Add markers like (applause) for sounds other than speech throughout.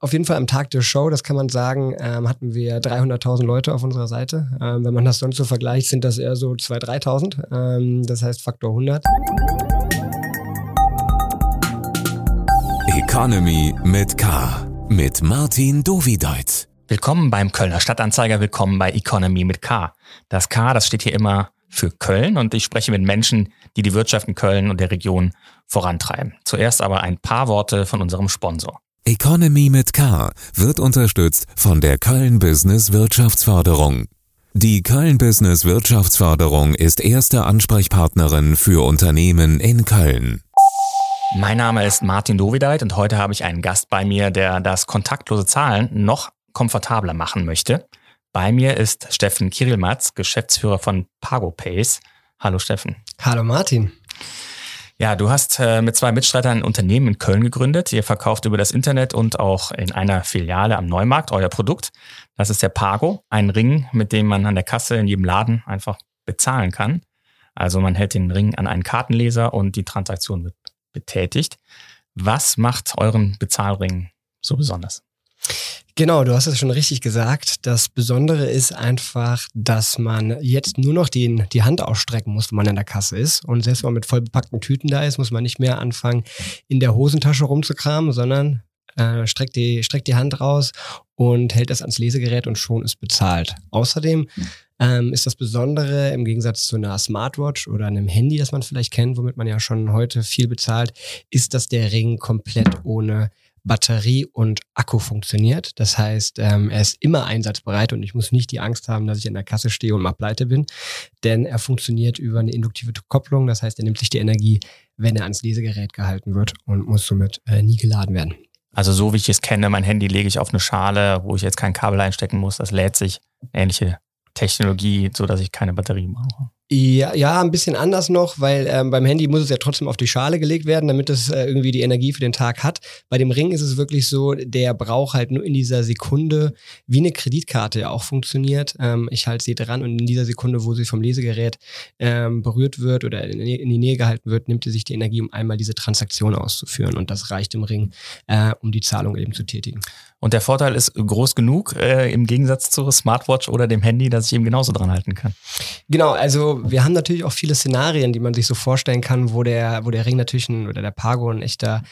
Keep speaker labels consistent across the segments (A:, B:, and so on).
A: auf jeden Fall am Tag der Show, das kann man sagen, ähm, hatten wir 300.000 Leute auf unserer Seite. Ähm, wenn man das sonst so vergleicht, sind das eher so 2.000, 3.000. Ähm, das heißt Faktor 100.
B: Economy mit K. Mit Martin Dovideit.
C: Willkommen beim Kölner Stadtanzeiger, willkommen bei Economy mit K. Das K, das steht hier immer für Köln und ich spreche mit Menschen, die die Wirtschaft in Köln und der Region vorantreiben. Zuerst aber ein paar Worte von unserem Sponsor.
B: Economy mit K wird unterstützt von der Köln Business Wirtschaftsförderung. Die Köln Business Wirtschaftsförderung ist erste Ansprechpartnerin für Unternehmen in Köln.
C: Mein Name ist Martin Dovideit und heute habe ich einen Gast bei mir, der das kontaktlose Zahlen noch komfortabler machen möchte. Bei mir ist Steffen Kirilmatz, Geschäftsführer von PagoPace. Hallo Steffen.
A: Hallo Martin.
C: Ja, du hast äh, mit zwei Mitstreitern ein Unternehmen in Köln gegründet. Ihr verkauft über das Internet und auch in einer Filiale am Neumarkt euer Produkt. Das ist der Pago, ein Ring, mit dem man an der Kasse in jedem Laden einfach bezahlen kann. Also man hält den Ring an einen Kartenleser und die Transaktion wird betätigt. Was macht euren Bezahlring so besonders?
A: Genau, du hast es schon richtig gesagt. Das Besondere ist einfach, dass man jetzt nur noch die, die Hand ausstrecken muss, wenn man in der Kasse ist. Und selbst wenn man mit voll bepackten Tüten da ist, muss man nicht mehr anfangen, in der Hosentasche rumzukramen, sondern äh, streckt, die, streckt die Hand raus und hält das ans Lesegerät und schon ist bezahlt. Außerdem ähm, ist das Besondere im Gegensatz zu einer Smartwatch oder einem Handy, das man vielleicht kennt, womit man ja schon heute viel bezahlt, ist, dass der Ring komplett ohne Batterie und Akku funktioniert. Das heißt, ähm, er ist immer einsatzbereit und ich muss nicht die Angst haben, dass ich in der Kasse stehe und mal pleite bin, denn er funktioniert über eine induktive Kopplung. Das heißt, er nimmt sich die Energie, wenn er ans Lesegerät gehalten wird und muss somit äh, nie geladen werden.
C: Also so wie ich es kenne, mein Handy lege ich auf eine Schale, wo ich jetzt kein Kabel einstecken muss. Das lädt sich. Ähnliche Technologie, so dass ich keine Batterie brauche.
A: Ja, ja, ein bisschen anders noch, weil ähm, beim Handy muss es ja trotzdem auf die Schale gelegt werden, damit es äh, irgendwie die Energie für den Tag hat. Bei dem Ring ist es wirklich so, der braucht halt nur in dieser Sekunde, wie eine Kreditkarte ja auch funktioniert. Ähm, ich halte sie dran und in dieser Sekunde, wo sie vom Lesegerät ähm, berührt wird oder in, in, die Nähe gehalten wird, nimmt sie sich die Energie, um einmal diese Transaktion auszuführen. Und das reicht im Ring, äh, um die Zahlung eben zu tätigen.
C: Und der Vorteil ist groß genug äh, im Gegensatz zur Smartwatch oder dem Handy, dass ich eben genauso dran halten kann.
A: Genau, also wir haben natürlich auch viele Szenarien, die man sich so vorstellen kann, wo der, wo der Ring natürlich ein, oder der Pago ein echter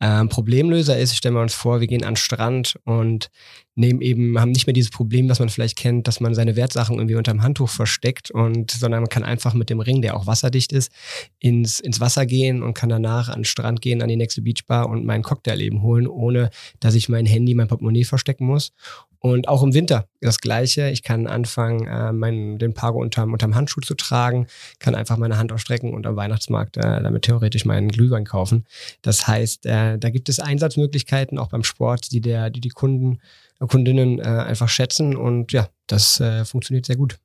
A: ähm, Problemlöser ist. Stellen wir uns vor, wir gehen an den Strand und nehmen eben, haben nicht mehr dieses Problem, das man vielleicht kennt, dass man seine Wertsachen irgendwie unterm Handtuch versteckt und, sondern man kann einfach mit dem Ring, der auch wasserdicht ist, ins, ins Wasser gehen und kann danach an den Strand gehen, an die nächste Beachbar und meinen Cocktail eben holen, ohne dass ich mein Handy, mein Portemonnaie verstecken muss. Und auch im Winter das Gleiche. Ich kann anfangen, äh, meinen, den Pago unterm, unterm Handschuh zu tragen, kann einfach meine Hand ausstrecken und am Weihnachtsmarkt äh, damit theoretisch meinen Glühwein kaufen. Das heißt, äh, da gibt es Einsatzmöglichkeiten auch beim Sport, die der, die die Kunden, Kundinnen äh, einfach schätzen und ja, das äh, funktioniert sehr gut.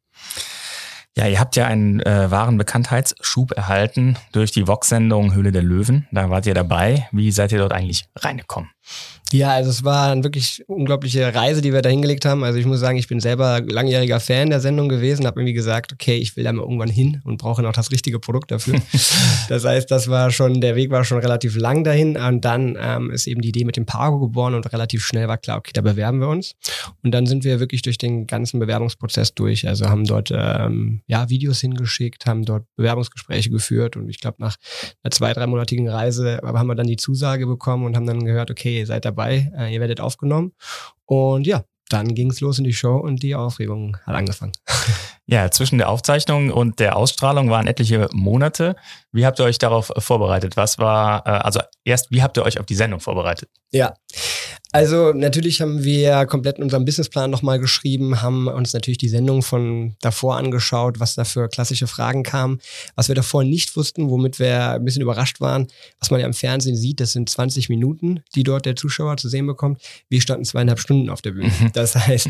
C: Ja, ihr habt ja einen äh, wahren Bekanntheitsschub erhalten durch die Vox-Sendung Höhle der Löwen. Da wart ihr dabei. Wie seid ihr dort eigentlich reingekommen?
A: Ja, also es war eine wirklich unglaubliche Reise, die wir da hingelegt haben. Also ich muss sagen, ich bin selber langjähriger Fan der Sendung gewesen, habe irgendwie gesagt, okay, ich will da mal irgendwann hin und brauche noch das richtige Produkt dafür. (laughs) das heißt, das war schon, der Weg war schon relativ lang dahin. Und dann ähm, ist eben die Idee mit dem Pago geboren und relativ schnell war klar, okay, da bewerben wir uns. Und dann sind wir wirklich durch den ganzen Bewerbungsprozess durch. Also haben dort ähm, ja Videos hingeschickt, haben dort Bewerbungsgespräche geführt und ich glaube, nach einer zwei, dreimonatigen Reise haben wir dann die Zusage bekommen und haben dann gehört, okay, ihr seid dabei dabei, äh, ihr werdet aufgenommen. Und ja, dann ging es los in die Show und die Aufregung hat angefangen. (laughs)
C: Ja, zwischen der Aufzeichnung und der Ausstrahlung waren etliche Monate. Wie habt ihr euch darauf vorbereitet? Was war, äh, also erst, wie habt ihr euch auf die Sendung vorbereitet?
A: Ja, also natürlich haben wir komplett unseren Businessplan nochmal geschrieben, haben uns natürlich die Sendung von davor angeschaut, was da für klassische Fragen kamen. Was wir davor nicht wussten, womit wir ein bisschen überrascht waren, was man ja im Fernsehen sieht, das sind 20 Minuten, die dort der Zuschauer zu sehen bekommt. Wir standen zweieinhalb Stunden auf der Bühne. Mhm. Das heißt,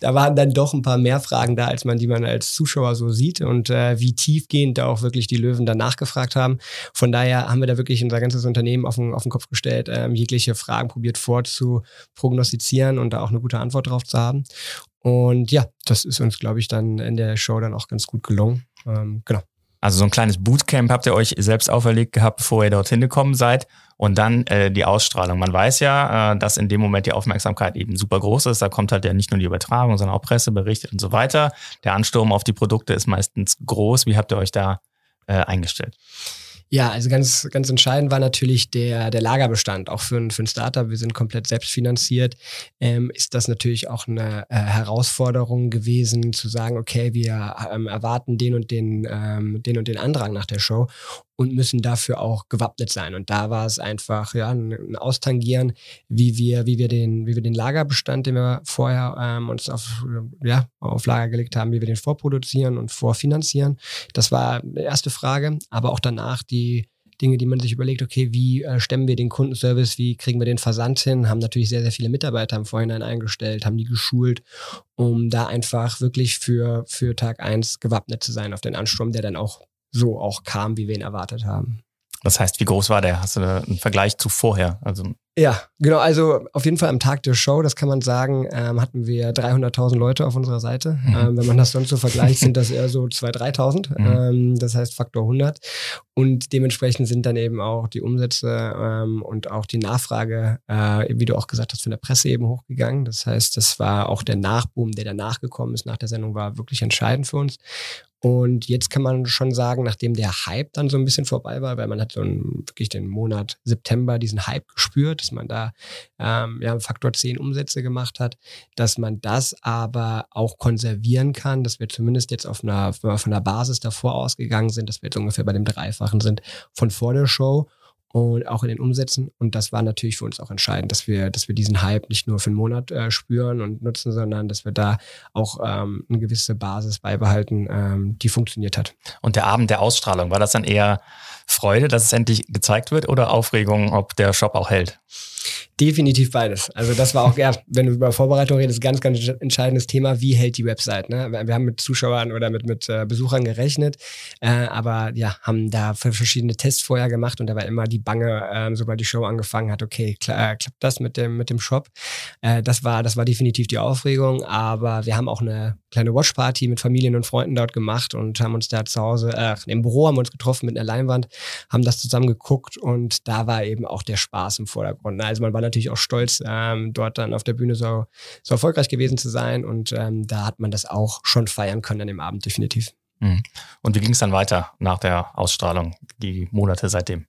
A: da waren dann doch ein paar mehr Fragen da, als man die man als Zuschauer so sieht und äh, wie tiefgehend da auch wirklich die Löwen danach gefragt haben. Von daher haben wir da wirklich unser ganzes Unternehmen auf den, auf den Kopf gestellt, ähm, jegliche Fragen probiert vorzu prognostizieren und da auch eine gute Antwort drauf zu haben. Und ja, das ist uns, glaube ich, dann in der Show dann auch ganz gut gelungen. Ähm, genau.
C: Also so ein kleines Bootcamp habt ihr euch selbst auferlegt gehabt, bevor ihr dorthin gekommen seid. Und dann äh, die Ausstrahlung. Man weiß ja, äh, dass in dem Moment die Aufmerksamkeit eben super groß ist. Da kommt halt ja nicht nur die Übertragung, sondern auch Presseberichte und so weiter. Der Ansturm auf die Produkte ist meistens groß. Wie habt ihr euch da äh, eingestellt?
A: Ja, also ganz, ganz entscheidend war natürlich der, der Lagerbestand. Auch für ein, für ein Startup, wir sind komplett selbstfinanziert, ähm, ist das natürlich auch eine äh, Herausforderung gewesen, zu sagen, okay, wir ähm, erwarten den und den, ähm, den und den Andrang nach der Show und müssen dafür auch gewappnet sein. Und da war es einfach ja ein Austangieren, wie wir, wie wir den, wie wir den Lagerbestand, den wir vorher ähm, uns auf, ja, auf Lager gelegt haben, wie wir den vorproduzieren und vorfinanzieren. Das war die erste Frage, aber auch danach die Dinge, die man sich überlegt, okay, wie äh, stemmen wir den Kundenservice, wie kriegen wir den Versand hin, haben natürlich sehr, sehr viele Mitarbeiter im Vorhinein eingestellt, haben die geschult, um da einfach wirklich für, für Tag eins gewappnet zu sein auf den Ansturm, der dann auch so auch kam, wie wir ihn erwartet haben.
C: Das heißt, wie groß war der? Hast du einen Vergleich zu vorher?
A: Also ja, genau. Also auf jeden Fall am Tag der Show, das kann man sagen, ähm, hatten wir 300.000 Leute auf unserer Seite. Mhm. Ähm, wenn man das sonst so vergleicht, sind das eher so 2.000, 3.000. (laughs) Mhm. Ähm, das heißt Faktor 100. Und dementsprechend sind dann eben auch die Umsätze ähm, und auch die Nachfrage, äh, wie du auch gesagt hast, von der Presse eben hochgegangen. Das heißt, das war auch der Nachboom, der danach gekommen ist nach der Sendung, war wirklich entscheidend für uns. Und jetzt kann man schon sagen, nachdem der Hype dann so ein bisschen vorbei war, weil man hat so einen, wirklich den Monat September diesen Hype gespürt, dass man da ähm, ja, Faktor 10 Umsätze gemacht hat, dass man das aber auch konservieren kann, dass wir zumindest jetzt auf einer, von der Basis davor ausgegangen sind, dass wir jetzt ungefähr bei dem Dreifachen sind von vor der Show und auch in den Umsätzen. Und das war natürlich für uns auch entscheidend, dass wir, dass wir diesen Hype nicht nur für einen Monat äh, spüren und nutzen, sondern dass wir da auch ähm, eine gewisse Basis beibehalten, ähm, die funktioniert hat.
C: Und der Abend der Ausstrahlung, war das dann eher Freude, dass es endlich gezeigt wird oder Aufregung, ob der Shop auch hält?
A: Definitiv beides. Also das war auch, ja, wenn du über Vorbereitung redest, ganz, ganz entscheidendes Thema, wie hält die Website. Ne? Wir haben mit Zuschauern oder mit, mit äh, Besuchern gerechnet, äh, aber ja, haben da verschiedene Tests vorher gemacht und da war immer die Bange, äh, sobald die Show angefangen hat, okay, klar, äh, klappt das mit dem, mit dem Shop. Äh, das, war, das war definitiv die Aufregung, aber wir haben auch eine kleine Watchparty mit Familien und Freunden dort gemacht und haben uns da zu Hause, äh, im Büro haben wir uns getroffen mit einer Leinwand, haben das zusammen geguckt und da war eben auch der Spaß im Vordergrund. Ne? Also man war natürlich auch stolz, ähm, dort dann auf der Bühne so, so erfolgreich gewesen zu sein. Und ähm, da hat man das auch schon feiern können an dem Abend, definitiv.
C: Mhm. Und wie ging es dann weiter nach der Ausstrahlung, die Monate seitdem?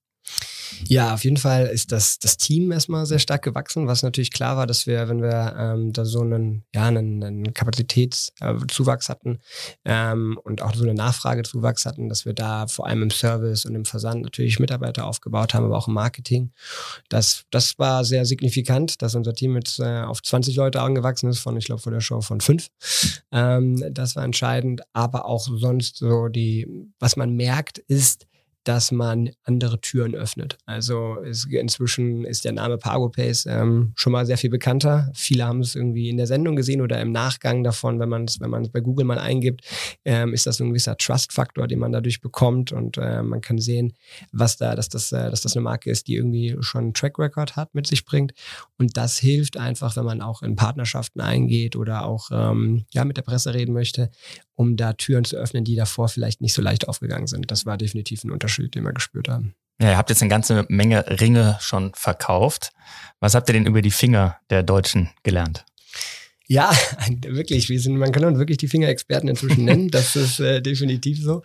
A: Ja, auf jeden Fall ist das, das Team erstmal sehr stark gewachsen, was natürlich klar war, dass wir, wenn wir ähm, da so einen, ja, einen, einen Kapazitätszuwachs äh, hatten ähm, und auch so eine Nachfragezuwachs hatten, dass wir da vor allem im Service und im Versand natürlich Mitarbeiter aufgebaut haben, aber auch im Marketing. Das, das war sehr signifikant, dass unser Team jetzt äh, auf 20 Leute angewachsen ist, von, ich glaube, vor der Show von fünf. Ähm, das war entscheidend, aber auch sonst so die, was man merkt, ist, dass man andere Türen öffnet. Also ist, inzwischen ist der Name PagoPace ähm, schon mal sehr viel bekannter. Viele haben es irgendwie in der Sendung gesehen oder im Nachgang davon, wenn man es wenn es bei Google mal eingibt, ähm, ist das ein gewisser Trust-Faktor, den man dadurch bekommt und äh, man kann sehen, was da, dass das, äh, dass das eine Marke ist, die irgendwie schon einen Track Record hat, mit sich bringt. Und das hilft einfach, wenn man auch in Partnerschaften eingeht oder auch ähm, ja mit der Presse reden möchte, um da Türen zu öffnen, die davor vielleicht nicht so leicht aufgegangen sind. Das war definitiv ein Unterschied, den wir gespürt haben.
C: Ja, ihr habt jetzt eine ganze Menge Ringe schon verkauft. Was habt ihr denn über die Finger der Deutschen gelernt?
A: Ja, (laughs) wirklich. Wir sind, man kann uns wirklich die Fingerexperten inzwischen nennen. Das (laughs) ist äh, definitiv so.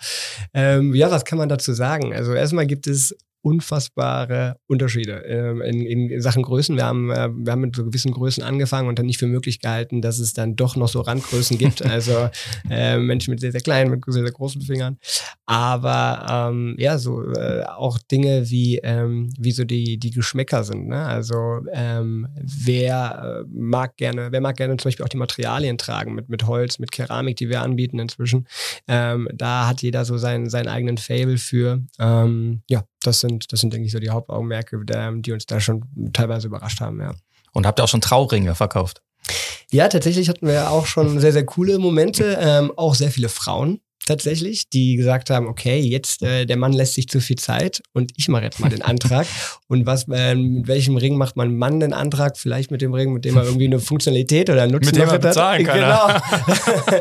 A: Ähm, ja, was kann man dazu sagen? Also erstmal gibt es unfassbare Unterschiede ähm, in, in, Sachen Größen. Wir haben, äh, wir haben mit so gewissen Größen angefangen und dann nicht für möglich gehalten, dass es dann doch noch so Randgrößen gibt. (laughs) Also äh, Menschen mit sehr, sehr kleinen, mit sehr, sehr großen Fingern. Aber ähm, ja, so äh, auch Dinge wie, ähm, wie so die, die Geschmäcker sind. Ne? Also ähm, wer äh, mag gerne, wer mag gerne zum Beispiel auch die Materialien tragen mit, mit Holz, mit Keramik, die wir anbieten inzwischen. Ähm, da hat jeder so seinen, seinen eigenen Fable für. Ähm, ja, das sind, das sind, denke ich, so die Hauptaugenmerke, die uns da schon teilweise überrascht haben, ja.
C: Und habt ihr auch schon Trauringe verkauft?
A: Ja, tatsächlich hatten wir auch schon sehr, sehr coole Momente. Ähm, auch sehr viele Frauen tatsächlich, die gesagt haben, okay, jetzt äh, der Mann lässt sich zu viel Zeit und ich mache jetzt mal den Antrag. (laughs) und was, äh, mit welchem Ring macht man Mann den Antrag? Vielleicht mit dem Ring, mit dem er irgendwie eine Funktionalität oder einen Nutzen
C: mit dem er bezahlen kann.
A: Genau. (laughs)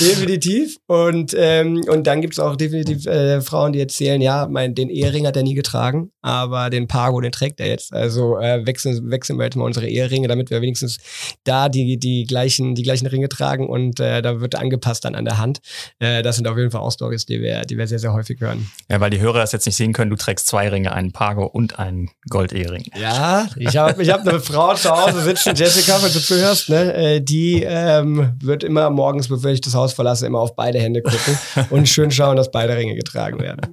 A: definitiv. Und, ähm, und dann gibt es auch definitiv äh, Frauen, die erzählen, ja, mein, den Ehering hat er nie getragen, aber den Pago, den trägt er jetzt. Also äh, wechseln, wechseln wir jetzt mal unsere Eheringe, damit wir wenigstens da die, die, gleichen, die gleichen Ringe tragen und äh, da wird angepasst dann an der Hand. Äh, das sind auf jeden Fall auch Stories, die wir, die wir sehr, sehr häufig hören.
C: Ja, weil die Hörer das jetzt nicht sehen können, du trägst zwei Ringe, einen Pago und einen Goldehering.
A: Ja, ich habe ich hab eine Frau zu Hause sitzen, Jessica, wenn du zuhörst, ne? Äh, die ähm, wird immer morgens, bevor ich das Haus verlasse, immer auf beide Hände gucken und schön schauen, dass beide Ringe getragen werden.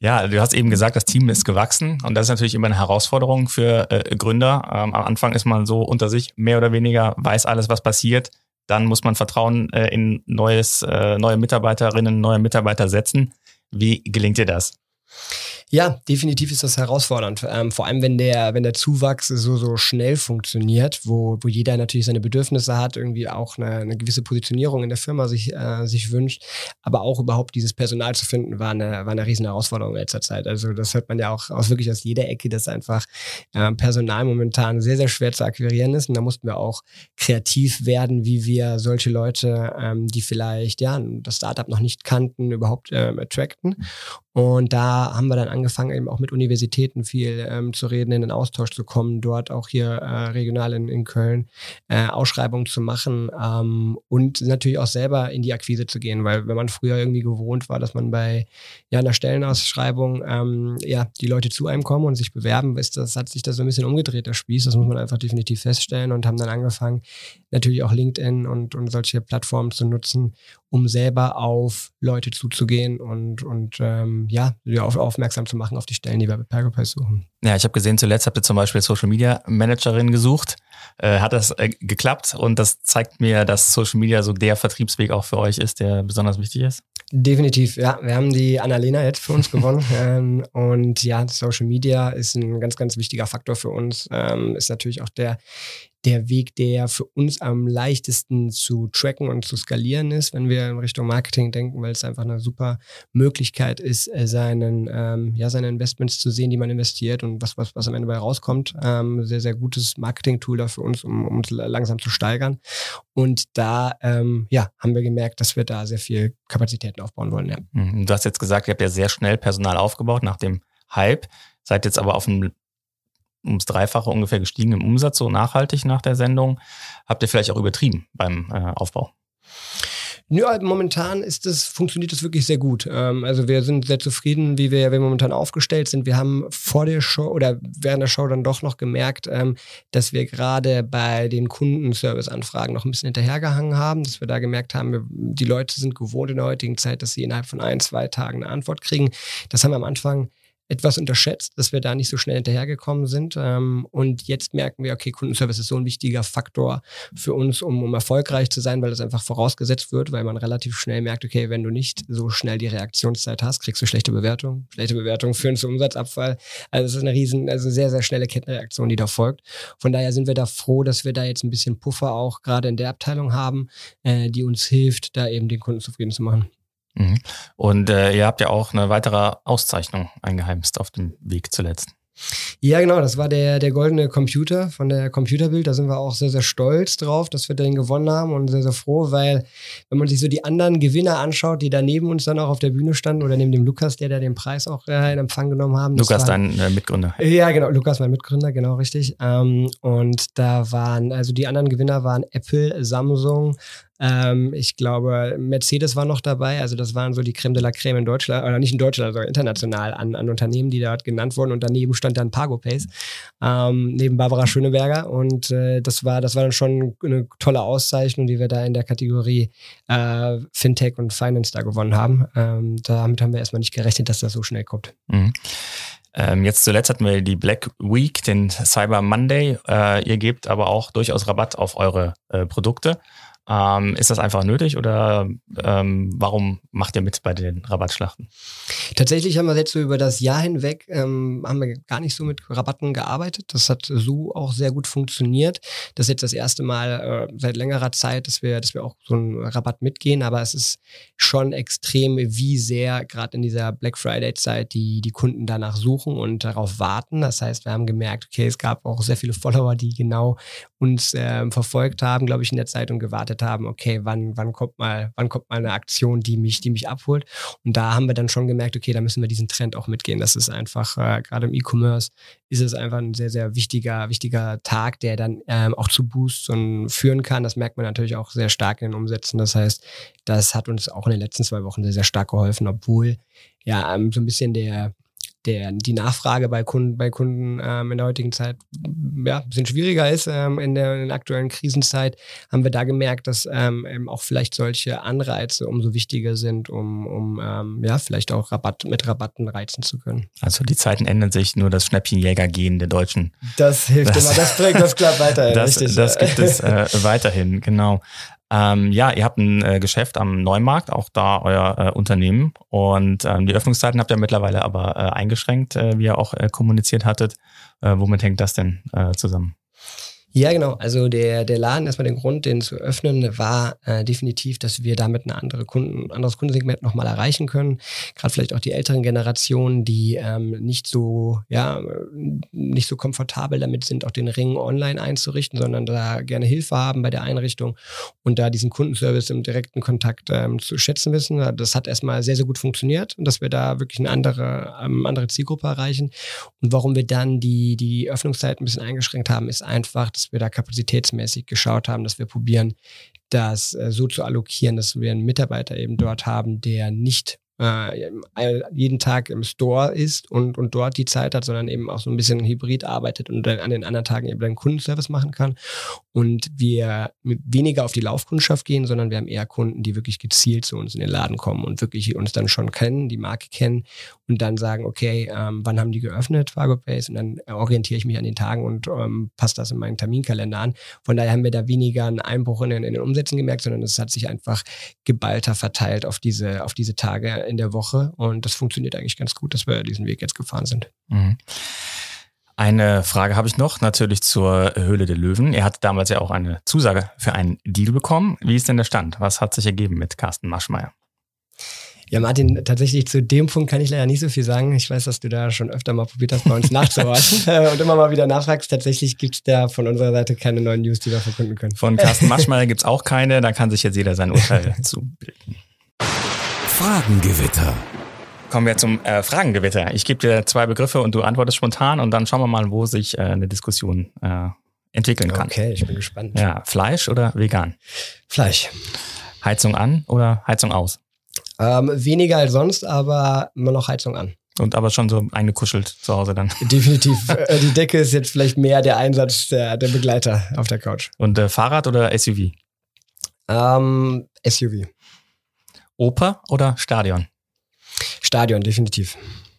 C: Ja, du hast eben gesagt, das Team ist gewachsen und das ist natürlich immer eine Herausforderung für äh, Gründer. Ähm, am Anfang ist man so unter sich mehr oder weniger, weiß alles, was passiert. Dann muss man Vertrauen äh, in neues, äh, neue Mitarbeiterinnen, neue Mitarbeiter setzen. Wie gelingt dir das?
A: Ja, definitiv ist das herausfordernd. Ähm, vor allem, wenn der, wenn der Zuwachs so, so schnell funktioniert, wo, wo jeder natürlich seine Bedürfnisse hat, irgendwie auch eine, eine gewisse Positionierung in der Firma sich, äh, sich wünscht. Aber auch überhaupt dieses Personal zu finden, war eine, war eine riesen Herausforderung in letzter Zeit. Also das hört man ja auch aus wirklich aus jeder Ecke, dass einfach äh, Personal momentan sehr, sehr schwer zu akquirieren ist. Und da mussten wir auch kreativ werden, wie wir solche Leute, ähm, die vielleicht ja das Startup noch nicht kannten, überhaupt ähm, attracten. Und da haben wir dann angefangen, eben auch mit Universitäten viel ähm, zu reden, in den Austausch zu kommen, dort auch hier äh, regional in, in Köln äh, Ausschreibungen zu machen ähm, und natürlich auch selber in die Akquise zu gehen, weil wenn man früher irgendwie gewohnt war, dass man bei ja, einer Stellenausschreibung ähm, ja, die Leute zu einem kommen und sich bewerben, ist das, hat sich das so ein bisschen umgedreht, der Spieß, das muss man einfach definitiv feststellen und haben dann angefangen, natürlich auch LinkedIn und, und solche Plattformen zu nutzen, um selber auf Leute zuzugehen und, und ähm, ja, auf, aufmerksam zu machen auf die Stellen, die wir bei Pergopace suchen.
C: Ja, ich habe gesehen, zuletzt habt ihr zum Beispiel Social Media Managerin gesucht. Äh, hat das äh, geklappt und das zeigt mir, dass Social Media so der Vertriebsweg auch für euch ist, der besonders wichtig ist?
A: Definitiv, ja. Wir haben die Annalena jetzt für uns gewonnen. (laughs) ähm, und ja, Social Media ist ein ganz, ganz wichtiger Faktor für uns. Ähm, ist natürlich auch der, der Weg, der für uns am leichtesten zu tracken und zu skalieren ist, wenn wir in Richtung Marketing denken, weil es einfach eine super Möglichkeit ist, äh, seinen, ähm, ja, seine Investments zu sehen, die man investiert und was, was, was am Ende bei rauskommt. Ähm, sehr, sehr gutes Marketing-Tool da für uns, um, um uns langsam zu steigern. Und da ähm, ja, haben wir gemerkt, dass wir da sehr viel Kapazitäten aufbauen wollen. Ja.
C: Mhm. Du hast jetzt gesagt, ihr habt ja sehr schnell Personal aufgebaut nach dem Hype, seid jetzt aber auf einem ums Dreifache ungefähr gestiegen im Umsatz, so nachhaltig nach der Sendung. Habt ihr vielleicht auch übertrieben beim äh, Aufbau?
A: Ja, momentan ist das, funktioniert das wirklich sehr gut. Ähm, also wir sind sehr zufrieden, wie wir, wir momentan aufgestellt sind. Wir haben vor der Show oder während der Show dann doch noch gemerkt, ähm, dass wir gerade bei den Kundenservice-Anfragen noch ein bisschen hinterhergehangen haben, dass wir da gemerkt haben, die Leute sind gewohnt in der heutigen Zeit, dass sie innerhalb von ein, zwei Tagen eine Antwort kriegen. Das haben wir am Anfang etwas unterschätzt, dass wir da nicht so schnell hinterhergekommen sind. Ähm, und jetzt merken wir, okay, Kundenservice ist so ein wichtiger Faktor für uns, um, um erfolgreich zu sein, weil das einfach vorausgesetzt wird, weil man relativ schnell merkt, okay, wenn du nicht so schnell die Reaktionszeit hast, kriegst du schlechte Bewertungen. Schlechte Bewertungen führen zu Umsatzabfall. Also es ist eine riesen, also sehr, sehr schnelle Kettenreaktion, die da folgt. Von daher sind wir da froh, dass wir da jetzt ein bisschen Puffer auch gerade in der Abteilung haben, äh, die uns hilft, da eben den Kunden zufrieden zu machen.
C: Mhm. Und äh, ihr habt ja auch eine weitere Auszeichnung eingeheimst auf dem Weg zuletzt.
A: Ja, genau, das war der, der goldene Computer von der Computerbild. Da sind wir auch sehr, sehr stolz drauf, dass wir den gewonnen haben und sehr, sehr froh, weil wenn man sich so die anderen Gewinner anschaut, die da neben uns dann auch auf der Bühne standen oder neben dem Lukas, der da den Preis auch äh, in Empfang genommen haben.
C: Lukas, war, dein äh, Mitgründer.
A: Ja, genau, Lukas, mein Mitgründer, genau richtig. Ähm, und da waren, also die anderen Gewinner waren Apple, Samsung, ähm, ich glaube, Mercedes war noch dabei. Also das waren so die Creme de la Creme in Deutschland, oder nicht in Deutschland, sondern international an, an Unternehmen, die dort genannt wurden. Und daneben stand dann PagoPace, ähm, neben Barbara Schöneberger. Und äh, das, war, das war dann schon eine tolle Auszeichnung, die wir da in der Kategorie äh, Fintech und Finance da gewonnen haben. Ähm, damit haben wir erstmal nicht gerechnet, dass das so schnell kommt.
C: Mhm. Ähm, jetzt zuletzt hatten wir die Black Week, den Cyber Monday. Äh, ihr gebt aber auch durchaus Rabatt auf eure äh, Produkte. Ähm, ist das einfach nötig oder ähm, warum macht ihr mit bei den Rabattschlachten?
A: Tatsächlich haben wir jetzt so über das Jahr hinweg ähm, haben wir gar nicht so mit Rabatten gearbeitet. Das hat so auch sehr gut funktioniert. Das ist jetzt das erste Mal äh, seit längerer Zeit, dass wir, dass wir auch so einen Rabatt mitgehen. Aber es ist schon extrem, wie sehr gerade in dieser Black Friday Zeit die die Kunden danach suchen und darauf warten. Das heißt, wir haben gemerkt, okay, es gab auch sehr viele Follower, die genau uns äh, verfolgt haben, glaube ich, in der Zeit und gewartet haben, okay, wann, wann kommt mal, wann kommt mal eine Aktion, die mich, die mich abholt. Und da haben wir dann schon gemerkt, okay, da müssen wir diesen Trend auch mitgehen. Das ist einfach, äh, gerade im E-Commerce, ist es einfach ein sehr, sehr wichtiger, wichtiger Tag, der dann ähm, auch zu Boosts und führen kann. Das merkt man natürlich auch sehr stark in den Umsätzen. Das heißt, das hat uns auch in den letzten zwei Wochen sehr, sehr stark geholfen, obwohl ja ähm, so ein bisschen der, der, die Nachfrage bei Kunden, bei Kunden ähm, in der heutigen Zeit ja, ein bisschen schwieriger ist ähm, in, der, in der aktuellen Krisenzeit, haben wir da gemerkt, dass ähm, auch vielleicht solche Anreize umso wichtiger sind, um, um ähm, ja, vielleicht auch Rabatt, mit Rabatten reizen zu können.
C: Also die Zeiten ändern sich, nur das Schnäppchenjäger-Gehen der Deutschen.
A: Das hilft das, immer, das bringt das klappt weiterhin. (laughs)
C: Das, das gibt es (laughs) äh, weiterhin, genau. Ähm, ja, ihr habt ein äh, Geschäft am Neumarkt, auch da euer äh, Unternehmen. Und ähm, die Öffnungszeiten habt ihr mittlerweile aber äh, eingeschränkt, äh, wie ihr auch äh, kommuniziert hattet. Äh, womit hängt das denn zusammen?
A: Ja, genau. Also der, der Laden, erstmal den Grund, den zu öffnen, war äh, definitiv, dass wir damit eine andere Kunden, ein anderes Kundensegment nochmal erreichen können. Gerade vielleicht auch die älteren Generationen, die ähm, nicht so, ja, nicht so komfortabel damit sind, auch den Ring online einzurichten, sondern da gerne Hilfe haben bei der Einrichtung und da diesen Kundenservice im direkten Kontakt ähm, zu schätzen wissen. Das hat erstmal sehr, sehr gut funktioniert und dass wir da wirklich eine andere, ähm, andere Zielgruppe erreichen. Und warum wir dann die, die Öffnungszeit ein bisschen eingeschränkt haben, ist einfach, wir da kapazitätsmäßig geschaut haben, dass wir probieren, das äh, so zu allokieren, dass wir einen Mitarbeiter eben dort haben, der nicht äh, jeden Tag im Store ist und, und dort die Zeit hat, sondern eben auch so ein bisschen hybrid arbeitet und dann an den anderen Tagen eben einen Kundenservice machen kann. Und wir weniger auf die Laufkundschaft gehen, sondern wir haben eher Kunden, die wirklich gezielt zu uns in den Laden kommen und wirklich uns dann schon kennen, die Marke kennen und dann sagen, okay, ähm, wann haben die geöffnet, Fargo Pace? Und dann orientiere ich mich an den Tagen und ähm, passe das in meinen Terminkalender an. Von daher haben wir da weniger einen Einbruch in, in den Umsätzen gemerkt, sondern es hat sich einfach geballter verteilt auf diese, auf diese Tage in der Woche. Und das funktioniert eigentlich ganz gut, dass wir diesen Weg jetzt gefahren sind. Mhm.
C: Eine Frage habe ich noch, natürlich zur Höhle der Löwen. Ihr hattet damals ja auch eine Zusage für einen Deal bekommen. Wie ist denn der Stand? Was hat sich ergeben mit Carsten Maschmeyer?
A: Ja, Martin, tatsächlich zu dem Punkt kann ich leider nicht so viel sagen. Ich weiß, dass du da schon öfter mal probiert hast, bei uns nachzuhorchen (laughs) äh, und immer mal wieder nachfragst. Tatsächlich gibt es da von unserer Seite keine neuen News, die wir verkünden können.
C: Von Carsten Maschmeyer gibt es auch keine. Da kann sich jetzt jeder sein Urteil (laughs) zu bilden.
B: Fragengewitter.
C: Kommen wir zum äh, Fragengewitter. Ich gebe dir zwei Begriffe und du antwortest spontan und dann schauen wir mal, wo sich äh, eine Diskussion äh, entwickeln kann.
A: Okay, ich bin gespannt.
C: Ja, Fleisch oder vegan?
A: Fleisch.
C: Heizung an oder Heizung aus?
A: Ähm, weniger als sonst, aber immer noch Heizung an.
C: Und aber schon so eingekuschelt zu Hause dann. (laughs)
A: Definitiv. Äh, die Decke ist jetzt vielleicht mehr der Einsatz der, der Begleiter auf der Couch.
C: Und äh, Fahrrad oder SUV?
A: Ähm, SUV.
C: Oper oder Stadion?
A: Stadion, definitiv.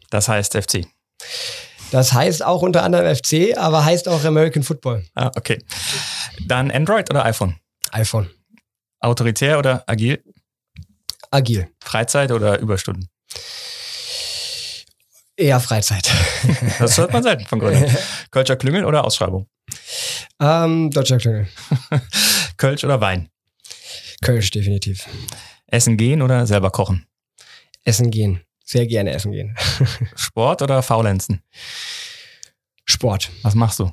C: Das heißt FC.
A: Das heißt auch unter anderem FC, aber heißt auch American Football.
C: Ah, okay. Dann Android oder iPhone?
A: iPhone.
C: Autoritär oder agil?
A: Agil.
C: Freizeit oder Überstunden?
A: Eher Freizeit. (laughs)
C: Das hört man selten von Gründern. (laughs) Kölscher Klüngel oder Ausschreibung?
A: Ähm, Deutscher Klüngel. (laughs)
C: Kölsch oder Wein?
A: Kölsch, definitiv.
C: Essen gehen oder selber kochen?
A: Essen gehen. Sehr gerne essen gehen. (laughs)
C: Sport oder Faulenzen?
A: Sport.
C: Was machst du?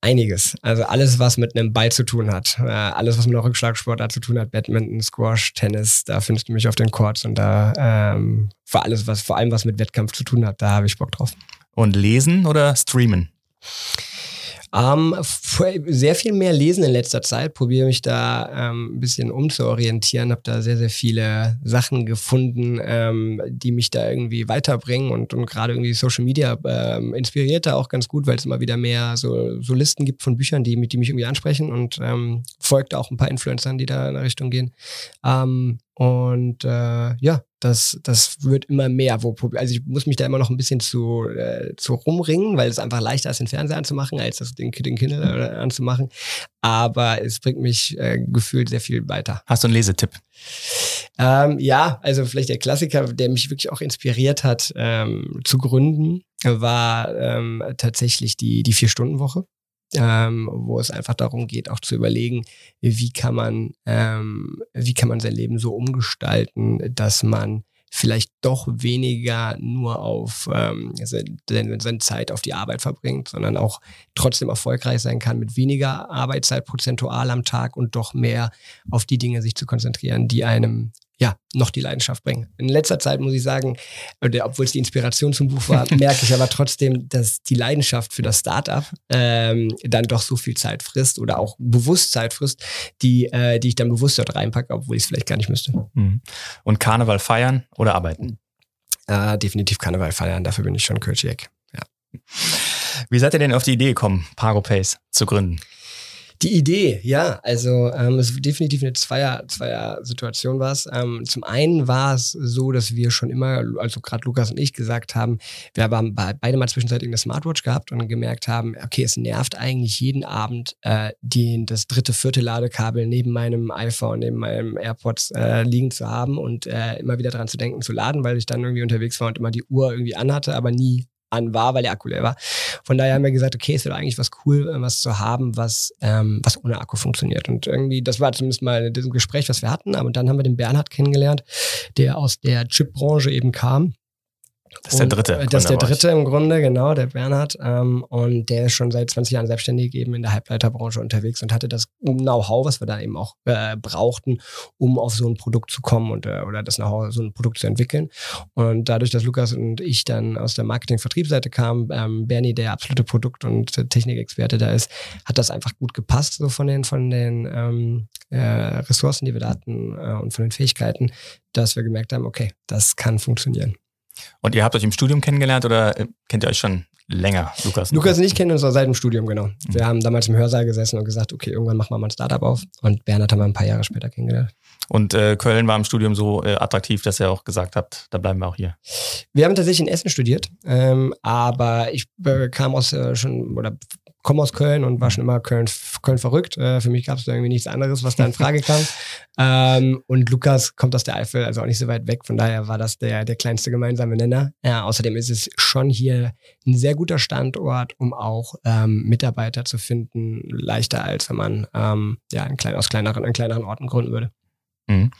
A: Einiges. Also alles, was mit einem Ball zu tun hat. Äh, alles, was mit einer Rückschlagsportart zu tun hat. Badminton, Squash, Tennis. Da findest du mich auf den Courts. Und da ähm, für alles, was vor allem was mit Wettkampf zu tun hat, da habe ich Bock drauf.
C: Und lesen oder streamen?
A: Ähm, sehr viel mehr lesen in letzter Zeit, probiere mich da ähm, ein bisschen umzuorientieren, habe da sehr, sehr viele Sachen gefunden, ähm, die mich da irgendwie weiterbringen. Und, und gerade irgendwie Social Media ähm, inspiriert da auch ganz gut, weil es immer wieder mehr so, so Listen gibt von Büchern, die, die mich irgendwie ansprechen. Und ähm, folgt auch ein paar Influencern, die da in der Richtung gehen. Ähm, und äh, ja, das, das wird immer mehr. Wo, also ich muss mich da immer noch ein bisschen zu, äh, zu rumringen, weil es einfach leichter ist, den Fernseher anzumachen, als das den, den Kindle äh, anzumachen. Aber es bringt mich äh, gefühlt sehr viel weiter.
C: Hast du einen Lesetipp?
A: Ähm, ja, also vielleicht der Klassiker, der mich wirklich auch inspiriert hat ähm, zu gründen, war ähm, tatsächlich die, die Vier-Stunden-Woche ähm, wo es einfach darum geht, auch zu überlegen, wie kann man, ähm, wie kann man sein Leben so umgestalten, dass man vielleicht doch weniger nur auf ähm, seine, seine Zeit auf die Arbeit verbringt, sondern auch trotzdem erfolgreich sein kann mit weniger Arbeitszeit prozentual am Tag und doch mehr auf die Dinge sich zu konzentrieren, die einem ja, noch die Leidenschaft bringen. In letzter Zeit muss ich sagen, obwohl es die Inspiration zum Buch war, (laughs) merke ich aber trotzdem, dass die Leidenschaft für das Startup ähm, dann doch so viel Zeit frisst oder auch bewusst Zeit frisst, die, äh, die ich dann bewusst dort reinpacke, obwohl ich es vielleicht gar nicht müsste. Mhm.
C: Und Karneval feiern oder arbeiten?
A: Äh, definitiv Karneval feiern, dafür bin ich schon Kölschek. Ja.
C: Wie seid ihr denn auf die Idee gekommen, Pagopace zu gründen?
A: Die Idee, ja, also ähm, es definitiv eine Zweier, Zweier Situation war es. Ähm, zum einen war es so, dass wir schon immer, also gerade Lukas und ich gesagt haben, wir haben beide mal zwischenzeitlich eine Smartwatch gehabt und gemerkt haben, okay, es nervt eigentlich jeden Abend äh, den, das dritte, vierte Ladekabel neben meinem iPhone, neben meinem AirPods äh, liegen zu haben und äh, immer wieder daran zu denken, zu laden, weil ich dann irgendwie unterwegs war und immer die Uhr irgendwie anhatte, aber nie an war, weil der Akku leer war. Von daher haben wir gesagt, okay, es wäre eigentlich was cool, äh, was zu haben, was, ähm, was ohne Akku funktioniert. Und irgendwie, das war zumindest mal das Gespräch, was wir hatten. Aber dann haben wir den Bernhard kennengelernt, der aus der Chipbranche eben kam
C: das ist der dritte.
A: Und, das ist der dritte im Grunde, genau, der Bernhard. Ähm, und der ist schon seit 20 Jahren selbstständig eben in der Halbleiterbranche unterwegs und hatte das Know-how, was wir da eben auch äh, brauchten, um auf so ein Produkt zu kommen und, äh, oder das Know-how, so ein Produkt zu entwickeln. Und dadurch, dass Lukas und ich dann aus der Marketing-Vertriebsseite kamen, ähm, Bernie, der absolute Produkt- und Technikexperte da ist, hat das einfach gut gepasst, so von den, von den ähm, äh, Ressourcen, die wir da hatten äh, und von den Fähigkeiten, dass wir gemerkt haben, okay, das kann funktionieren.
C: Und ihr habt euch im Studium kennengelernt oder äh, kennt ihr euch schon länger, Lukas?
A: Lukas und ich kennen uns seit dem Studium, genau. Mhm. Wir haben damals im Hörsaal gesessen und gesagt, okay, irgendwann machen wir mal ein Startup auf. Und Bernhard haben wir ein paar Jahre später kennengelernt.
C: Und äh, Köln war im Studium so äh, attraktiv, dass ihr auch gesagt habt, da bleiben wir auch hier.
A: Wir haben tatsächlich in Essen studiert, ähm, aber ich äh, kam aus äh, schon oder komme aus Köln und war schon immer Köln, Köln verrückt. Äh, für mich gab es da irgendwie nichts anderes, was da in Frage kam. (laughs) ähm, und Lukas kommt aus der Eifel, also auch nicht so weit weg. Von daher war das der, der kleinste gemeinsame Nenner. Ja, außerdem ist es schon hier ein sehr guter Standort, um auch ähm, Mitarbeiter zu finden, leichter als wenn man ähm, ja, in klein, aus kleineren, in kleineren Orten gründen würde.
C: Mhm.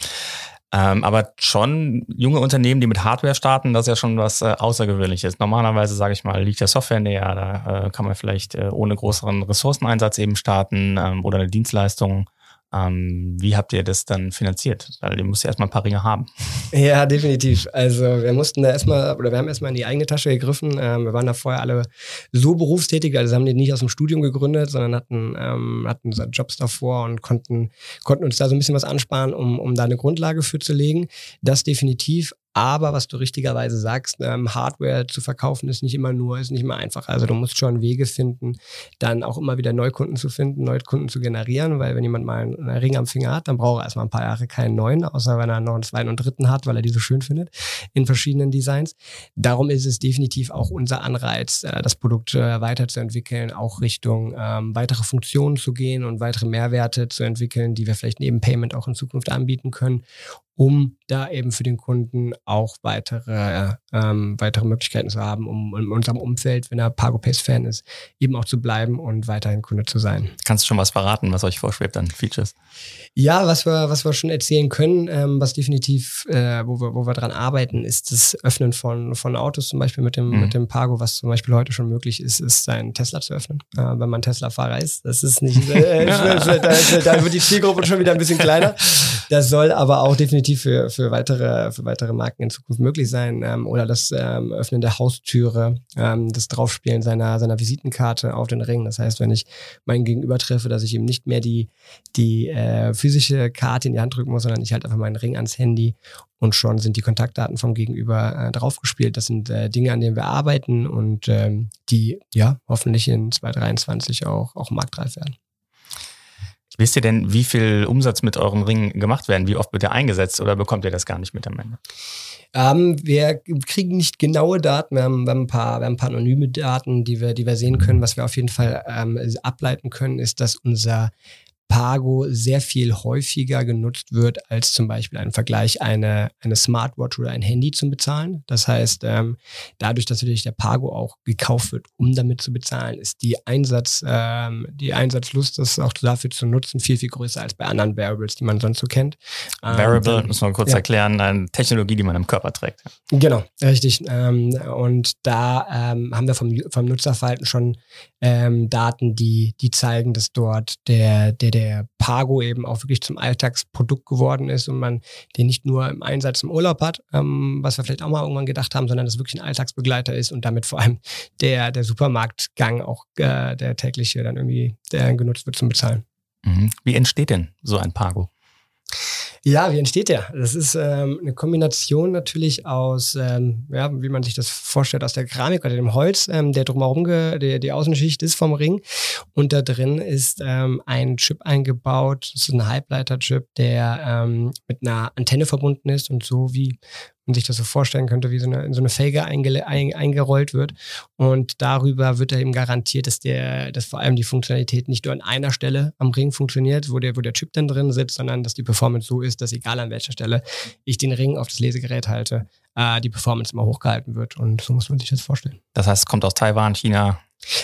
C: Ähm, aber schon junge Unternehmen, die mit Hardware starten, das ist ja schon was äh, Außergewöhnliches. Normalerweise, sage ich mal, liegt der Software näher. Da äh, kann man vielleicht äh, ohne größeren Ressourceneinsatz eben starten ähm, oder eine Dienstleistung ähm, wie habt ihr das dann finanziert? Weil ihr müsst ja erstmal ein paar Ringe haben.
A: Ja, definitiv. Also wir mussten da erstmal, oder wir haben erstmal in die eigene Tasche gegriffen. Ähm, wir waren da vorher alle so berufstätig, also haben die nicht aus dem Studium gegründet, sondern hatten, ähm, hatten Jobs davor und konnten, konnten uns da so ein bisschen was ansparen, um, um da eine Grundlage für zu legen. Das definitiv. Aber was du richtigerweise sagst, ähm, Hardware zu verkaufen ist nicht immer nur, ist nicht immer einfach. Also du musst schon Wege finden, dann auch immer wieder Neukunden zu finden, Neukunden zu generieren, weil wenn jemand mal einen Ring am Finger hat, dann braucht er erstmal ein paar Jahre keinen neuen, außer wenn er noch einen zweiten und dritten hat, weil er die so schön findet in verschiedenen Designs. Darum ist es definitiv auch unser Anreiz, äh, das Produkt äh, weiterzuentwickeln, auch Richtung ähm, weitere Funktionen zu gehen und weitere Mehrwerte zu entwickeln, die wir vielleicht neben Payment auch in Zukunft anbieten können um da eben für den Kunden auch weitere, ähm, weitere Möglichkeiten zu haben, um in unserem Umfeld, wenn er PagoPace-Fan ist, eben auch zu bleiben und weiterhin Kunde zu sein.
C: Kannst du schon was verraten, was euch vorschwebt an Features?
A: Ja, was wir, was wir schon erzählen können, ähm, was definitiv, äh, wo, wir, wo wir dran arbeiten, ist das Öffnen von, von Autos, zum Beispiel mit dem, mhm. mit dem Pago, was zum Beispiel heute schon möglich ist, ist sein Tesla zu öffnen, äh, wenn man Tesla-Fahrer ist. Das ist nicht, äh, (laughs) da, da wird die Zielgruppe schon wieder ein bisschen kleiner. Das soll aber auch definitiv für, für, weitere, für weitere Marken in Zukunft möglich sein. Ähm, oder das ähm, Öffnen der Haustüre, ähm, das Draufspielen seiner, seiner Visitenkarte auf den Ring. Das heißt, wenn ich meinen Gegenüber treffe, dass ich ihm nicht mehr die, die äh, physische Karte in die Hand drücken muss, sondern ich halt einfach meinen Ring ans Handy und schon sind die Kontaktdaten vom Gegenüber äh, draufgespielt. Das sind äh, Dinge, an denen wir arbeiten und ähm, die ja hoffentlich in 2023 auch, auch marktreif werden.
C: Wisst ihr denn, wie viel Umsatz mit euren Ringen gemacht werden? Wie oft wird der eingesetzt oder bekommt ihr das gar nicht mit am Ende?
A: Ähm, wir kriegen nicht genaue Daten, wir haben, wir haben, ein, paar, wir haben ein paar anonyme Daten, die wir, die wir sehen können. Was wir auf jeden Fall ähm, ableiten können, ist, dass unser Pago sehr viel häufiger genutzt wird als zum Beispiel ein Vergleich eine, eine Smartwatch oder ein Handy zum Bezahlen. Das heißt, ähm, dadurch, dass natürlich der Pago auch gekauft wird, um damit zu bezahlen, ist die Einsatz, ähm, die Einsatzlust, das auch dafür zu nutzen, viel, viel größer als bei anderen Variables, die man sonst so kennt.
C: Ähm, Variable, muss man kurz ja. erklären, eine Technologie, die man im Körper trägt.
A: Genau, richtig. Ähm, und da ähm, haben wir vom, vom Nutzerverhalten schon ähm, Daten, die, die zeigen, dass dort der, der, der Pago eben auch wirklich zum Alltagsprodukt geworden ist und man den nicht nur im Einsatz im Urlaub hat, ähm, was wir vielleicht auch mal irgendwann gedacht haben, sondern dass wirklich ein Alltagsbegleiter ist und damit vor allem der, der Supermarktgang auch äh, der tägliche dann irgendwie der genutzt wird zum Bezahlen.
C: Mhm. Wie entsteht denn so ein Pago?
A: Ja, wie entsteht der? Das ist ähm, eine Kombination natürlich aus, ähm, ja, wie man sich das vorstellt, aus der Keramik oder dem Holz, ähm, der drumherum, die, die Außenschicht ist vom Ring. Und da drin ist ähm, ein Chip eingebaut. Das ist ein Halbleiter-Chip, der ähm, mit einer Antenne verbunden ist und so wie man sich das so vorstellen könnte, wie so eine, in so eine Felge einge, ein, eingerollt wird. Und darüber wird eben garantiert, dass der, dass vor allem die Funktionalität nicht nur an einer Stelle am Ring funktioniert, wo der, wo der Chip dann drin sitzt, sondern dass die Performance so ist, dass egal an welcher Stelle ich den Ring auf das Lesegerät halte, äh, die Performance immer hochgehalten wird. Und so muss man sich das vorstellen.
C: Das heißt, es kommt aus Taiwan, China,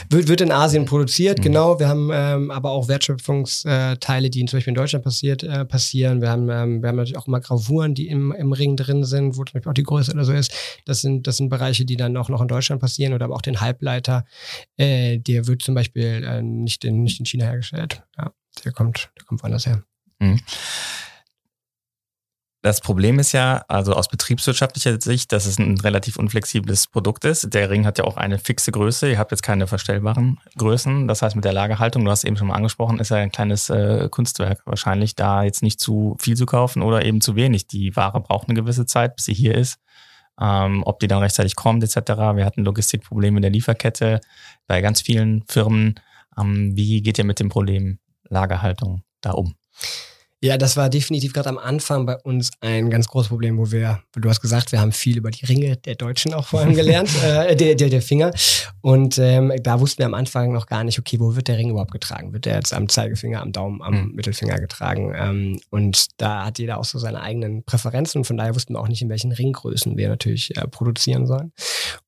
A: wird, wird in Asien produziert, mhm. genau. Wir haben ähm, aber auch Wertschöpfungsteile, die zum Beispiel in Deutschland passiert, äh, passieren. Wir haben, ähm, wir haben natürlich auch immer Gravuren, die im, im Ring drin sind, wo zum Beispiel auch die Größe oder so ist. Das sind, das sind Bereiche, die dann auch noch in Deutschland passieren oder aber auch den Halbleiter. Äh, der wird zum Beispiel äh, nicht, in, nicht in China hergestellt. Ja, der kommt, der kommt woanders her. Mhm.
C: Das Problem ist ja, also aus betriebswirtschaftlicher Sicht, dass es ein relativ unflexibles Produkt ist. Der Ring hat ja auch eine fixe Größe. Ihr habt jetzt keine verstellbaren Größen. Das heißt, mit der Lagerhaltung, du hast eben schon mal angesprochen, ist ja ein kleines äh, Kunstwerk. Wahrscheinlich da jetzt nicht zu viel zu kaufen oder eben zu wenig. Die Ware braucht eine gewisse Zeit, bis sie hier ist. Ähm, ob die dann rechtzeitig kommt, etc. Wir hatten Logistikprobleme in der Lieferkette bei ganz vielen Firmen. Ähm, wie geht ihr mit dem Problem Lagerhaltung da um?
A: Ja, das war definitiv gerade am Anfang bei uns ein ganz großes Problem, wo wir, du hast gesagt, wir haben viel über die Ringe der Deutschen auch vor allem gelernt, (laughs) äh, der, der, der Finger. Und ähm, da wussten wir am Anfang noch gar nicht, okay, wo wird der Ring überhaupt getragen? Wird der jetzt am Zeigefinger, am Daumen, am mhm. Mittelfinger getragen? Ähm, und da hat jeder auch so seine eigenen Präferenzen und von daher wussten wir auch nicht, in welchen Ringgrößen wir natürlich äh, produzieren sollen.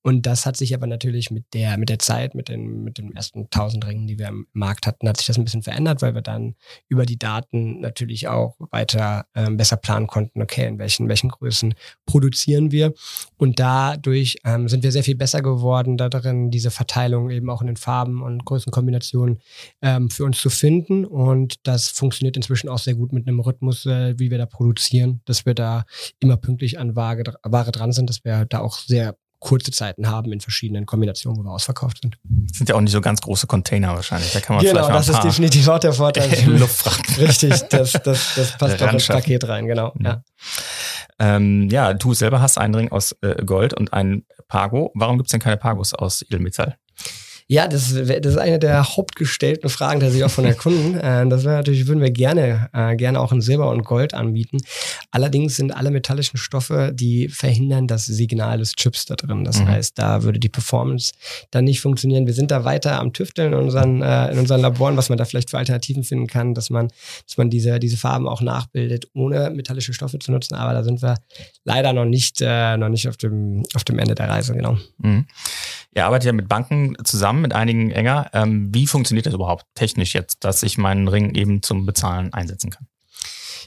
A: Und das hat sich aber natürlich mit der, mit der Zeit, mit den, mit den ersten 1000 Ringen, die wir im Markt hatten, hat sich das ein bisschen verändert, weil wir dann über die Daten natürlich auch weiter ähm, besser planen konnten, okay, in welchen, welchen Größen produzieren wir. Und dadurch ähm, sind wir sehr viel besser geworden, da darin diese Verteilung eben auch in den Farben und Größenkombinationen ähm, für uns zu finden. Und das funktioniert inzwischen auch sehr gut mit einem Rhythmus, äh, wie wir da produzieren, dass wir da immer pünktlich an Ware, Ware dran sind, dass wir da auch sehr kurze Zeiten haben in verschiedenen Kombinationen, wo wir ausverkauft sind.
C: Das sind ja auch nicht so ganz große Container wahrscheinlich. Da kann man
A: genau, das ist definitiv auch der Vorteil. (laughs)
C: Luftfracht. (laughs)
A: Richtig, das, das, das passt auch ins Paket rein, genau. Mhm.
C: Ja. Ähm, ja, du selber hast einen Ring aus äh, Gold und einen Pago. Warum gibt es denn keine Pagos aus Edelmetall?
A: Ja, das, das ist eine der hauptgestellten Fragen tatsächlich auch von der Kunden. (laughs) Äh, das wäre natürlich, würden wir gerne, äh, gerne auch in Silber und Gold anbieten. Allerdings sind alle metallischen Stoffe, die verhindern das Signal des Chips da drin. Das mhm. heißt, da würde die Performance dann nicht funktionieren. Wir sind da weiter am Tüfteln in unseren, äh, in unseren Laboren, was man da vielleicht für Alternativen finden kann, dass man, dass man diese, diese Farben auch nachbildet, ohne metallische Stoffe zu nutzen. Aber da sind wir leider noch nicht, äh, noch nicht auf dem, auf dem Ende der Reise, genau. Mhm.
C: Ihr arbeitet ja mit Banken zusammen, mit einigen enger. Ähm, wie funktioniert das überhaupt technisch jetzt, dass ich meinen Ring eben zum Bezahlen einsetzen kann?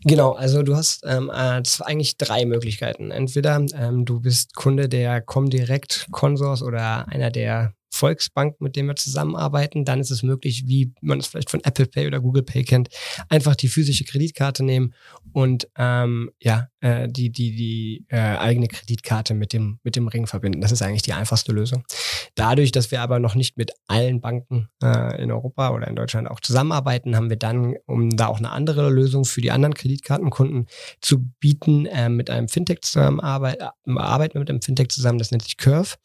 A: Genau, also du hast ähm, äh, eigentlich drei Möglichkeiten. Entweder ähm, du bist Kunde der Comdirect Consors oder einer der Volksbank, mit dem wir zusammenarbeiten, dann ist es möglich, wie man es vielleicht von Apple Pay oder Google Pay kennt, einfach die physische Kreditkarte nehmen und ähm, ja, äh, die, die, die äh, eigene Kreditkarte mit dem, mit dem Ring verbinden. Das ist eigentlich die einfachste Lösung. Dadurch, dass wir aber noch nicht mit allen Banken äh, in Europa oder in Deutschland auch zusammenarbeiten, haben wir dann, um da auch eine andere Lösung für die anderen Kreditkartenkunden zu bieten, äh, mit einem Fintech zusammenarbeiten, arbeiten wir mit einem Fintech zusammen, das nennt sich Curve.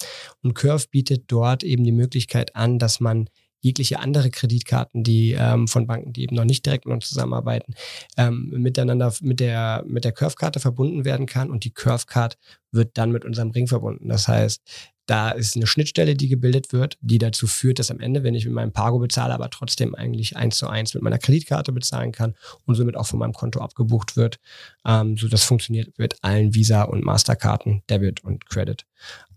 A: Und Curve bietet dort eben die Möglichkeit an, dass man jegliche andere Kreditkarten, die ähm, von Banken, die eben noch nicht direkt mit uns zusammenarbeiten, ähm, miteinander mit der, mit der Curve-Karte verbunden werden kann und die Curve-Card wird dann mit unserem Ring verbunden. Das heißt, da ist eine Schnittstelle, die gebildet wird, die dazu führt, dass am Ende, wenn ich mit meinem Pago bezahle, aber trotzdem eigentlich eins zu eins mit meiner Kreditkarte bezahlen kann und somit auch von meinem Konto abgebucht wird. Ähm, so das funktioniert mit allen Visa und Masterkarten, Debit und Credit.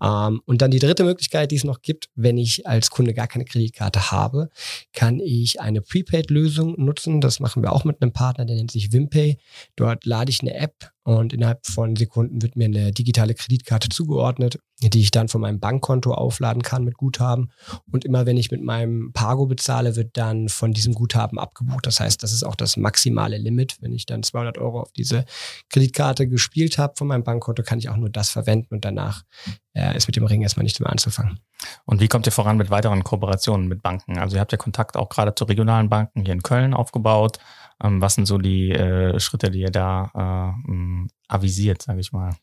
A: Ähm, und dann die dritte Möglichkeit, die es noch gibt, wenn ich als Kunde gar keine Kreditkarte habe, kann ich eine Prepaid-Lösung nutzen. Das machen wir auch mit einem Partner, der nennt sich Wimpay. Dort lade ich eine App und innerhalb von Sekunden wird mir eine digitale Kreditkarte zugeordnet, die ich dann von meinem Bankkonto aufladen kann mit Guthaben. Und immer wenn ich mit meinem Pago bezahle, wird dann von diesem Guthaben abgebucht. Das heißt, das ist auch das maximale Limit. Wenn ich dann 200 Euro auf diese Kreditkarte gespielt habe von meinem Bankkonto, kann ich auch nur das verwenden und danach äh, ist mit dem Ring erstmal nichts mehr anzufangen.
C: Und wie kommt ihr voran mit weiteren Kooperationen mit Banken? Also ihr habt ja Kontakt auch gerade zu regionalen Banken hier in Köln aufgebaut. Ähm, was sind so die äh, Schritte, die ihr da äh, avisiert, sage ich mal?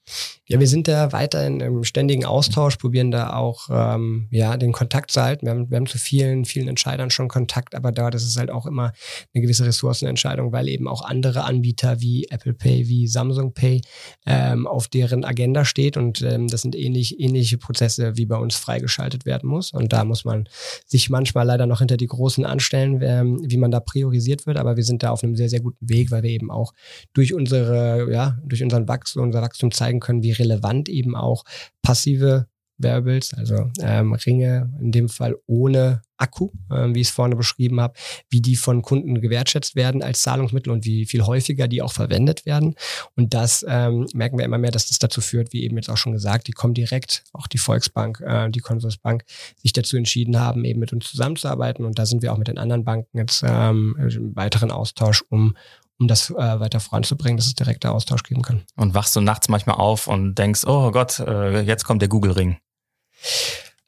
A: Ja, wir sind da weiterhin im ständigen Austausch, probieren da auch ähm, ja, den Kontakt zu halten. Wir haben, wir haben zu vielen, vielen Entscheidern schon Kontakt, aber da das ist halt auch immer eine gewisse Ressourcenentscheidung, weil eben auch andere Anbieter wie Apple Pay, wie Samsung Pay ähm, auf deren Agenda steht und ähm, das sind ähnlich, ähnliche Prozesse, wie bei uns freigeschaltet werden muss. Und da muss man sich manchmal leider noch hinter die Großen anstellen, ähm, wie man da priorisiert wird, aber wir sind da auf einem sehr, sehr guten Weg, weil wir eben auch durch unsere, ja, durch unsere unseren Wachstum, unser Wachstum zeigen können, wie relevant eben auch passive Wearables, also ähm, Ringe, in dem Fall ohne Akku, ähm, wie ich es vorne beschrieben habe, wie die von Kunden gewertschätzt werden als Zahlungsmittel und wie viel häufiger die auch verwendet werden. Und das ähm, merken wir immer mehr, dass das dazu führt, wie eben jetzt auch schon gesagt, die kommen direkt, auch die Volksbank, äh, die Consorsbank, sich dazu entschieden haben, eben mit uns zusammenzuarbeiten. Und da sind wir auch mit den anderen Banken jetzt ähm, im weiteren Austausch, um, um das äh, weiter voranzubringen, dass es direkter Austausch geben kann.
C: Und wachst du nachts manchmal auf und denkst, oh Gott, äh, jetzt kommt der Google-Ring.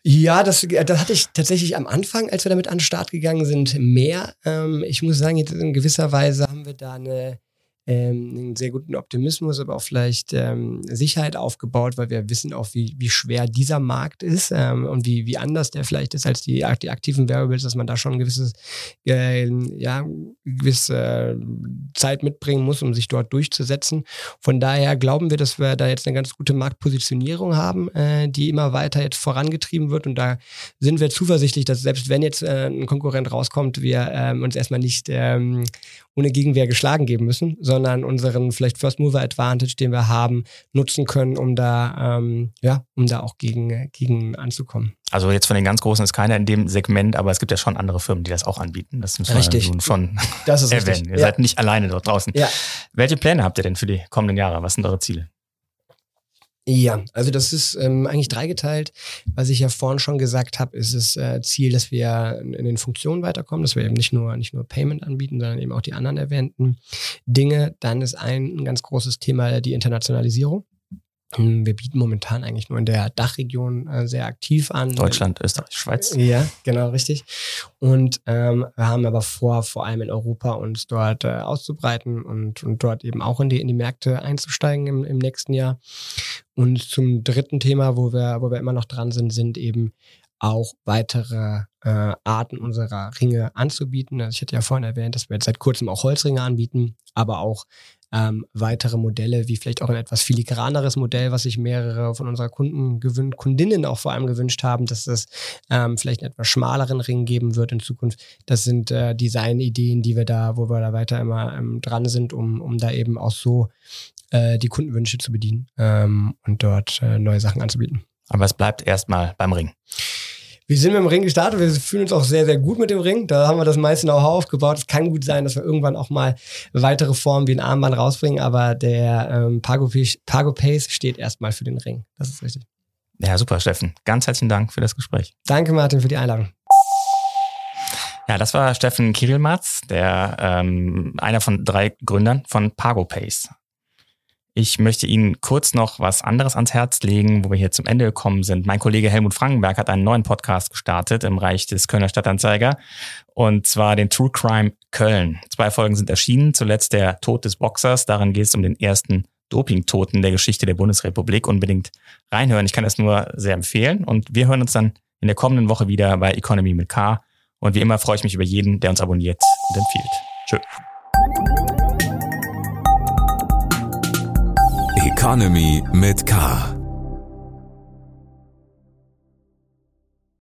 A: Ja, das, das hatte ich tatsächlich am Anfang, als wir damit an den Start gegangen sind, mehr. Ähm, ich muss sagen, jetzt in gewisser Weise haben wir da eine ähm, einen sehr guten Optimismus, aber auch vielleicht ähm, Sicherheit aufgebaut, weil wir wissen auch, wie, wie schwer dieser Markt ist ähm, und wie, wie anders der vielleicht ist als die, die aktiven Variables, dass man da schon ein gewisses, äh, ja, gewisse Zeit mitbringen muss, um sich dort durchzusetzen. Von daher glauben wir, dass wir da jetzt eine ganz gute Marktpositionierung haben, äh, die immer weiter jetzt vorangetrieben wird und da sind wir zuversichtlich, dass selbst wenn jetzt äh, ein Konkurrent rauskommt, wir ähm, uns erstmal nicht ähm, ohne Gegenwehr geschlagen geben müssen, sondern unseren vielleicht First Mover Advantage, den wir haben, nutzen können, um da, ähm, ja, um da auch gegen, gegen anzukommen.
C: Also jetzt von den ganz Großen ist keiner in dem Segment, aber es gibt ja schon andere Firmen, die das auch anbieten. Das
A: müssen richtig.
C: wir schon
A: das ist (laughs) erwähnen. Richtig.
C: Ihr ja. seid nicht alleine dort draußen.
A: Ja.
C: Welche Pläne habt ihr denn für die kommenden Jahre? Was sind eure Ziele?
A: Ja, also das ist ähm, eigentlich dreigeteilt. Was ich ja vorhin schon gesagt habe, ist das äh, Ziel, dass wir in den Funktionen weiterkommen, dass wir eben nicht nur, nicht nur Payment anbieten, sondern eben auch die anderen erwähnten Dinge. Dann ist ein, ein ganz großes Thema die Internationalisierung. Hm, wir bieten momentan eigentlich nur in der Dachregion äh, sehr aktiv an.
C: Deutschland, Österreich, Schweiz.
A: Ja, genau, richtig. Und ähm, wir haben aber vor, vor allem in Europa uns dort äh, auszubreiten und, und dort eben auch in die, in die Märkte einzusteigen im, im nächsten Jahr. Und zum dritten Thema, wo wir, wo wir immer noch dran sind, sind eben auch weitere äh, Arten unserer Ringe anzubieten. Also ich hatte ja vorhin erwähnt, dass wir jetzt seit kurzem auch Holzringe anbieten, aber auch ähm, weitere Modelle, wie vielleicht auch ein etwas filigraneres Modell, was sich mehrere von unserer Kunden gewünscht, Kundinnen auch vor allem gewünscht haben, dass es ähm, vielleicht einen etwas schmaleren Ring geben wird in Zukunft. Das sind äh, Designideen, die wir da, wo wir da weiter immer ähm, dran sind, um, um da eben auch so äh, die Kundenwünsche zu bedienen ähm, und dort äh, neue Sachen anzubieten.
C: Aber es bleibt erstmal beim Ring.
A: Wir sind mit dem Ring gestartet, wir fühlen uns auch sehr, sehr gut mit dem Ring. Da haben wir das meiste Know-how aufgebaut. Es kann gut sein, dass wir irgendwann auch mal weitere Formen wie ein Armband rausbringen, aber der ähm, Pago, Pago Pace steht erstmal für den Ring. Das ist richtig.
C: Ja, super, Steffen. Ganz herzlichen Dank für das Gespräch.
A: Danke, Martin, für die Einladung.
C: Ja, das war Steffen Kirilmatz, der ähm, einer von drei Gründern von Pago Pace. Ich möchte Ihnen kurz noch was anderes ans Herz legen, wo wir hier zum Ende gekommen sind. Mein Kollege Helmut Frankenberg hat einen neuen Podcast gestartet im Reich des Kölner Stadtanzeiger und zwar den True Crime Köln. Zwei Folgen sind erschienen, zuletzt der Tod des Boxers. Darin geht es um den ersten Dopingtoten der Geschichte der Bundesrepublik. Unbedingt reinhören. Ich kann das nur sehr empfehlen und wir hören uns dann in der kommenden Woche wieder bei Economy mit K Und wie immer freue ich mich über jeden, der uns abonniert und empfiehlt. Tschö.
B: Economy mit K.